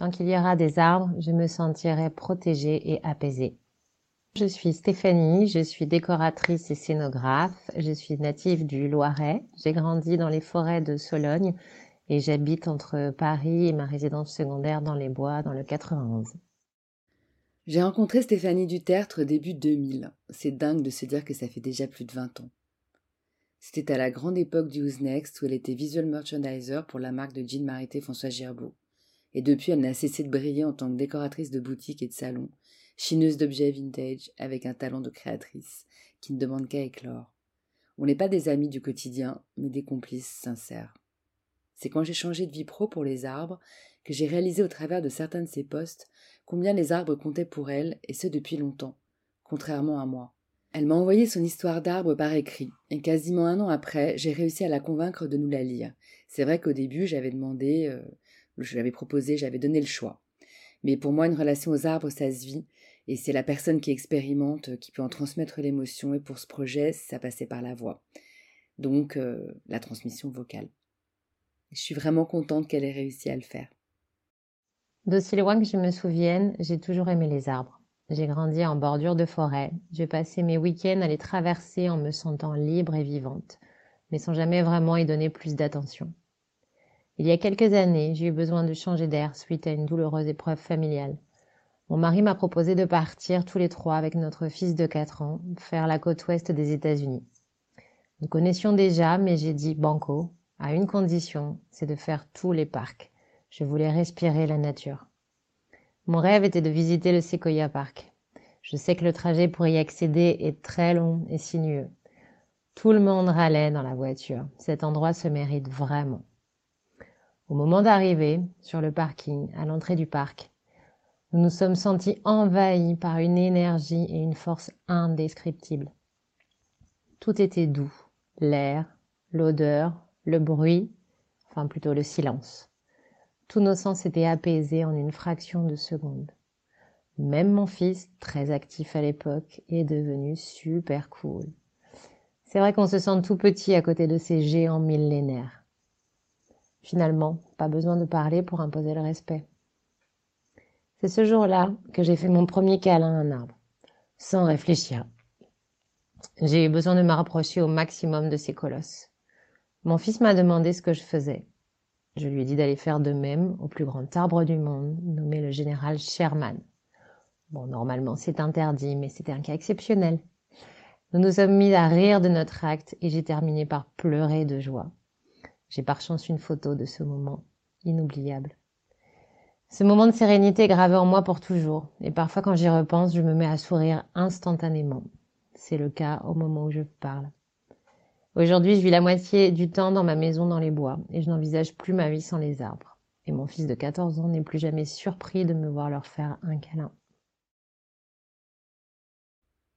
Tant qu'il y aura des arbres, je me sentirai protégée et apaisée. Je suis Stéphanie, je suis décoratrice et scénographe, je suis native du Loiret, j'ai grandi dans les forêts de Sologne et j'habite entre Paris et ma résidence secondaire dans les bois dans le 91. J'ai rencontré Stéphanie Dutertre début 2000. C'est dingue de se dire que ça fait déjà plus de 20 ans. C'était à la grande époque du Who's Next où elle était visual merchandiser pour la marque de jean Marité François Gerbeau. Et depuis, elle n'a cessé de briller en tant que décoratrice de boutiques et de salons chineuse d'objets vintage avec un talent de créatrice qui ne demande qu'à éclore. On n'est pas des amis du quotidien, mais des complices sincères. C'est quand j'ai changé de vie pro pour les arbres que j'ai réalisé au travers de certains de ses postes combien les arbres comptaient pour elle, et ce depuis longtemps, contrairement à moi. Elle m'a envoyé son histoire d'arbre par écrit, et quasiment un an après, j'ai réussi à la convaincre de nous la lire. C'est vrai qu'au début, j'avais demandé, euh, je l'avais proposé, j'avais donné le choix. Mais pour moi, une relation aux arbres, ça se vit, et c'est la personne qui expérimente euh, qui peut en transmettre l'émotion. Et pour ce projet, ça passait par la voix. Donc, euh, la transmission vocale. Je suis vraiment contente qu'elle ait réussi à le faire. D'aussi loin que je me souvienne, j'ai toujours aimé les arbres. J'ai grandi en bordure de forêt. J'ai passé mes week-ends à les traverser en me sentant libre et vivante, mais sans jamais vraiment y donner plus d'attention. Il y a quelques années, j'ai eu besoin de changer d'air suite à une douloureuse épreuve familiale. Mon mari m'a proposé de partir tous les trois avec notre fils de 4 ans faire la côte ouest des États-Unis. Nous connaissions déjà, mais j'ai dit banco, à une condition, c'est de faire tous les parcs. Je voulais respirer la nature. Mon rêve était de visiter le Sequoia Park. Je sais que le trajet pour y accéder est très long et sinueux. Tout le monde râlait dans la voiture. Cet endroit se mérite vraiment. Au moment d'arriver sur le parking, à l'entrée du parc, nous nous sommes sentis envahis par une énergie et une force indescriptibles. Tout était doux, l'air, l'odeur, le bruit, enfin plutôt le silence. Tous nos sens étaient apaisés en une fraction de seconde. Même mon fils, très actif à l'époque, est devenu super cool. C'est vrai qu'on se sent tout petit à côté de ces géants millénaires. Finalement, pas besoin de parler pour imposer le respect. C'est ce jour-là que j'ai fait mon premier câlin à un arbre, sans réfléchir. J'ai eu besoin de me rapprocher au maximum de ces colosses. Mon fils m'a demandé ce que je faisais. Je lui ai dit d'aller faire de même au plus grand arbre du monde, nommé le général Sherman. Bon, normalement c'est interdit, mais c'était un cas exceptionnel. Nous nous sommes mis à rire de notre acte et j'ai terminé par pleurer de joie. J'ai par chance une photo de ce moment inoubliable. Ce moment de sérénité est gravé en moi pour toujours, et parfois quand j'y repense, je me mets à sourire instantanément. C'est le cas au moment où je parle. Aujourd'hui, je vis la moitié du temps dans ma maison dans les bois, et je n'envisage plus ma vie sans les arbres. Et mon fils de 14 ans n'est plus jamais surpris de me voir leur faire un câlin.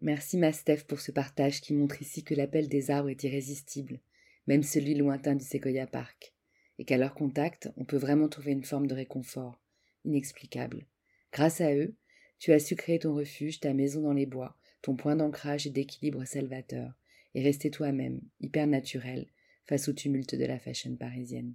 Merci Mastef pour ce partage qui montre ici que l'appel des arbres est irrésistible, même celui lointain du Sequoia Park, et qu'à leur contact, on peut vraiment trouver une forme de réconfort inexplicable. Grâce à eux, tu as su créer ton refuge, ta maison dans les bois, ton point d'ancrage et d'équilibre salvateur, et rester toi-même, hyper naturel, face au tumulte de la fashion parisienne.